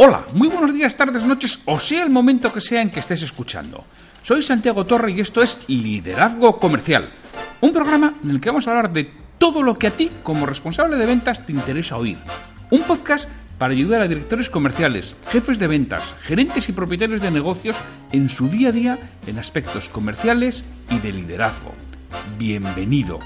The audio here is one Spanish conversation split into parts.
Hola, muy buenos días, tardes, noches, o sea el momento que sea en que estés escuchando. Soy Santiago Torre y esto es Liderazgo Comercial, un programa en el que vamos a hablar de todo lo que a ti, como responsable de ventas, te interesa oír. Un podcast para ayudar a directores comerciales, jefes de ventas, gerentes y propietarios de negocios en su día a día en aspectos comerciales y de liderazgo. Bienvenido.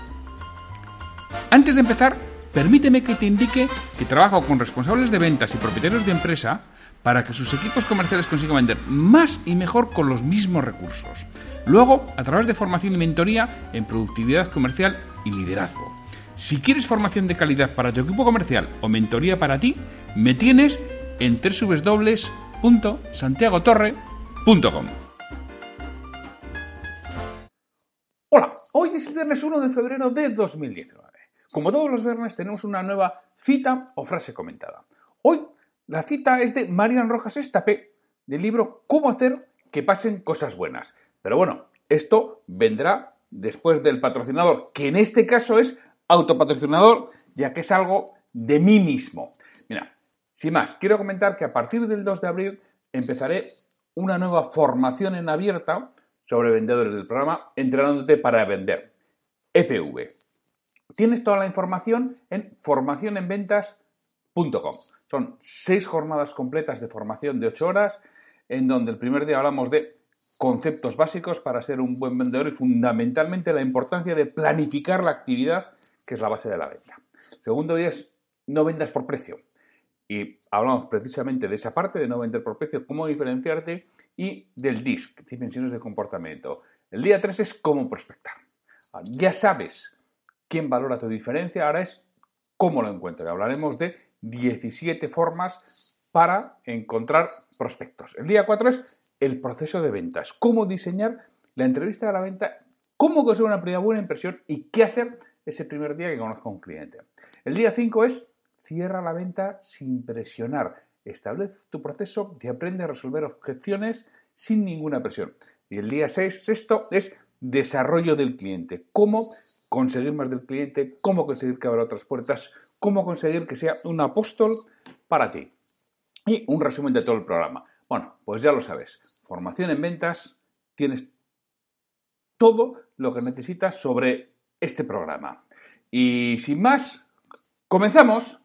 Antes de empezar, permíteme que te indique que trabajo con responsables de ventas y propietarios de empresa para que sus equipos comerciales consigan vender más y mejor con los mismos recursos. Luego, a través de formación y mentoría en productividad comercial y liderazgo. Si quieres formación de calidad para tu equipo comercial o mentoría para ti, me tienes en www.santiagotorre.com. Hola, hoy es el viernes 1 de febrero de 2019. Como todos los viernes tenemos una nueva cita o frase comentada. Hoy la cita es de Marian Rojas Estapé del libro Cómo hacer que pasen cosas buenas. Pero bueno, esto vendrá después del patrocinador, que en este caso es autopatrocinador, ya que es algo de mí mismo. Mira, sin más, quiero comentar que a partir del 2 de abril empezaré una nueva formación en abierta sobre vendedores del programa Entrenándote para Vender, EPV. Tienes toda la información en formacionenventas.com. Son seis jornadas completas de formación de ocho horas, en donde el primer día hablamos de conceptos básicos para ser un buen vendedor y fundamentalmente la importancia de planificar la actividad que es la base de la venta. Segundo día es no vendas por precio. Y hablamos precisamente de esa parte de no vender por precio, cómo diferenciarte y del DISC, dimensiones de comportamiento. El día 3 es cómo prospectar. Ah, ya sabes quién valora tu diferencia, ahora es cómo lo encuentro. Hablaremos de 17 formas para encontrar prospectos. El día 4 es el proceso de ventas, cómo diseñar la entrevista de la venta, cómo conseguir una primera buena impresión y qué hacer ese primer día que conozco a un cliente. El día 5 es cierra la venta sin presionar. Establece tu proceso y aprende a resolver objeciones sin ninguna presión. Y el día 6, sexto, es desarrollo del cliente. Cómo conseguir más del cliente, cómo conseguir que abra otras puertas, cómo conseguir que sea un apóstol para ti. Y un resumen de todo el programa. Bueno, pues ya lo sabes. Formación en ventas, tienes todo lo que necesitas sobre este programa. Y sin más, comenzamos.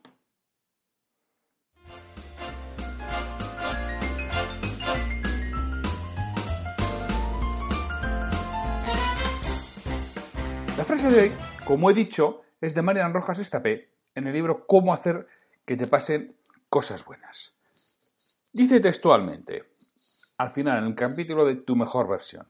La frase de hoy, como he dicho, es de Marian Rojas Estapé en el libro Cómo hacer que te pasen cosas buenas. Dice textualmente, al final, en el capítulo de Tu mejor versión,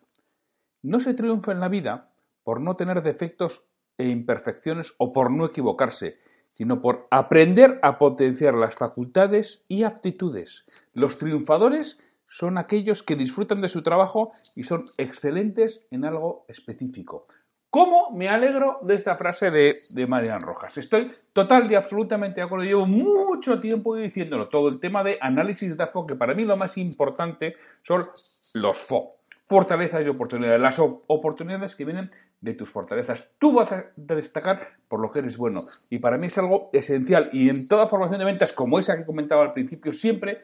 no se triunfa en la vida por no tener defectos e imperfecciones o por no equivocarse, sino por aprender a potenciar las facultades y aptitudes. Los triunfadores son aquellos que disfrutan de su trabajo y son excelentes en algo específico. ¿Cómo me alegro de esta frase de, de Marian Rojas? Estoy total y absolutamente de acuerdo. Llevo mucho tiempo diciéndolo. Todo el tema de análisis de FO, que para mí lo más importante son los FO fortalezas y oportunidades. Las oportunidades que vienen de tus fortalezas. Tú vas a destacar por lo que eres bueno. Y para mí es algo esencial. Y en toda formación de ventas, como esa que comentaba al principio, siempre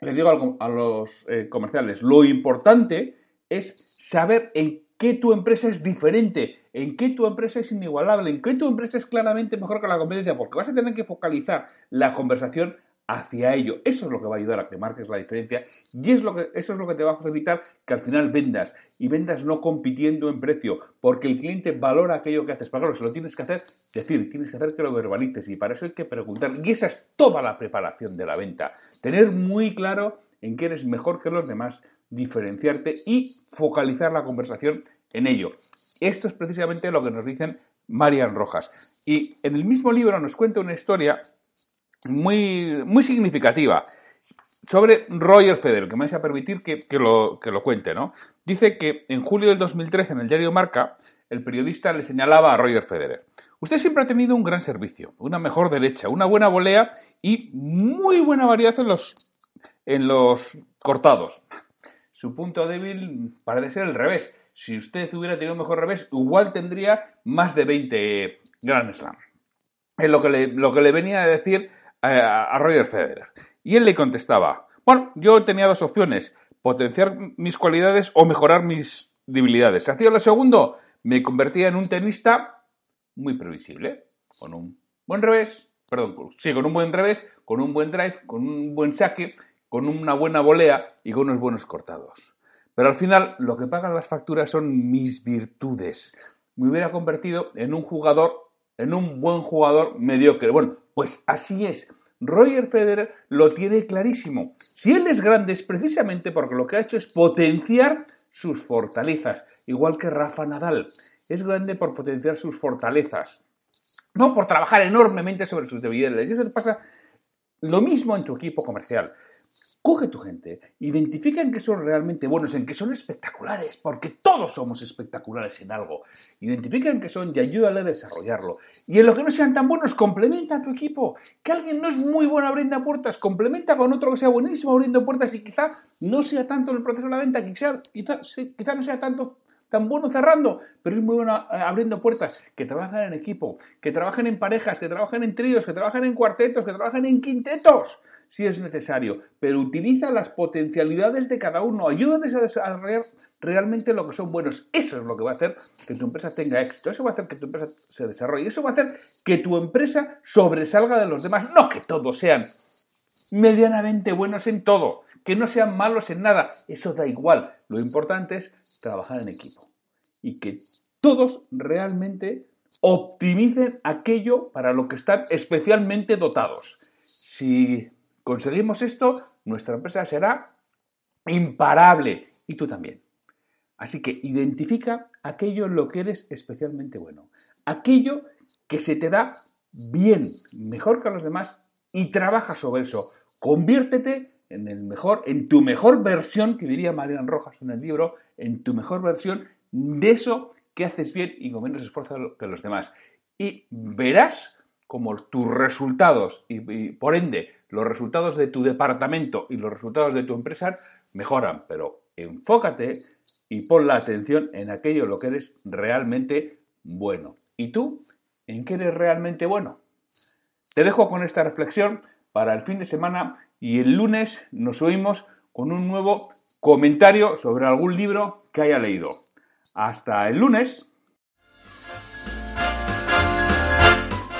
les digo a los eh, comerciales, lo importante es saber en qué tu empresa es diferente, en qué tu empresa es inigualable, en qué tu empresa es claramente mejor que la competencia, porque vas a tener que focalizar la conversación hacia ello. Eso es lo que va a ayudar a que marques la diferencia y es lo que, eso es lo que te va a facilitar que al final vendas y vendas no compitiendo en precio, porque el cliente valora aquello que haces. Para claro, si lo tienes que hacer, decir, tienes que hacer que lo verbalices y para eso hay que preguntar. Y esa es toda la preparación de la venta. Tener muy claro en que eres mejor que los demás, diferenciarte y focalizar la conversación en ello. Esto es precisamente lo que nos dicen Marian Rojas. Y en el mismo libro nos cuenta una historia muy, muy significativa sobre Roger Federer, que me vais a permitir que, lo, que lo cuente, ¿no? Dice que en julio del 2013 en el diario Marca, el periodista le señalaba a Roger Federer. Usted siempre ha tenido un gran servicio, una mejor derecha, una buena volea y muy buena variedad en los, en los cortados. Su punto débil parece ser el revés. Si usted hubiera tenido un mejor revés, igual tendría más de 20 Grand Slam. Es lo que lo que le venía a decir a Roger Federer. Y él le contestaba, bueno, yo tenía dos opciones, potenciar mis cualidades o mejorar mis debilidades. Si hacía lo segundo, me convertía en un tenista muy previsible, con un buen revés, perdón, sí, con un buen revés, con un buen drive, con un buen saque, con una buena volea y con unos buenos cortados. Pero al final lo que pagan las facturas son mis virtudes. Me hubiera convertido en un jugador, en un buen jugador mediocre. Bueno, pues así es. Roger Federer lo tiene clarísimo. Si él es grande es precisamente porque lo que ha hecho es potenciar sus fortalezas, igual que Rafa Nadal. Es grande por potenciar sus fortalezas, no por trabajar enormemente sobre sus debilidades. Y eso pasa lo mismo en tu equipo comercial. Coge tu gente, identifica en qué son realmente buenos, en qué son espectaculares, porque todos somos espectaculares en algo. Identifica en qué son y ayúdale a desarrollarlo. Y en lo que no sean tan buenos, complementa a tu equipo. Que alguien no es muy bueno abriendo puertas, complementa con otro que sea buenísimo abriendo puertas y quizá no sea tanto en el proceso de la venta, quizá, quizá, quizá no sea tanto tan bueno cerrando, pero es muy bueno eh, abriendo puertas, que trabajen en equipo, que trabajen en parejas, que trabajen en tríos, que trabajen en cuartetos, que trabajen en quintetos si es necesario, pero utiliza las potencialidades de cada uno, ayúdales a desarrollar realmente lo que son buenos. Eso es lo que va a hacer que tu empresa tenga éxito, eso va a hacer que tu empresa se desarrolle, eso va a hacer que tu empresa sobresalga de los demás, no que todos sean medianamente buenos en todo, que no sean malos en nada, eso da igual, lo importante es trabajar en equipo y que todos realmente optimicen aquello para lo que están especialmente dotados. Si conseguimos esto, nuestra empresa será imparable y tú también. Así que identifica aquello en lo que eres especialmente bueno, aquello que se te da bien, mejor que a los demás y trabaja sobre eso. Conviértete en el mejor, en tu mejor versión, que diría Marian Rojas en el libro, en tu mejor versión de eso que haces bien y con menos esfuerzo que los demás. Y verás como tus resultados y por ende los resultados de tu departamento y los resultados de tu empresa mejoran, pero enfócate y pon la atención en aquello en lo que eres realmente bueno. ¿Y tú? ¿En qué eres realmente bueno? Te dejo con esta reflexión para el fin de semana y el lunes nos oímos con un nuevo comentario sobre algún libro que haya leído. Hasta el lunes.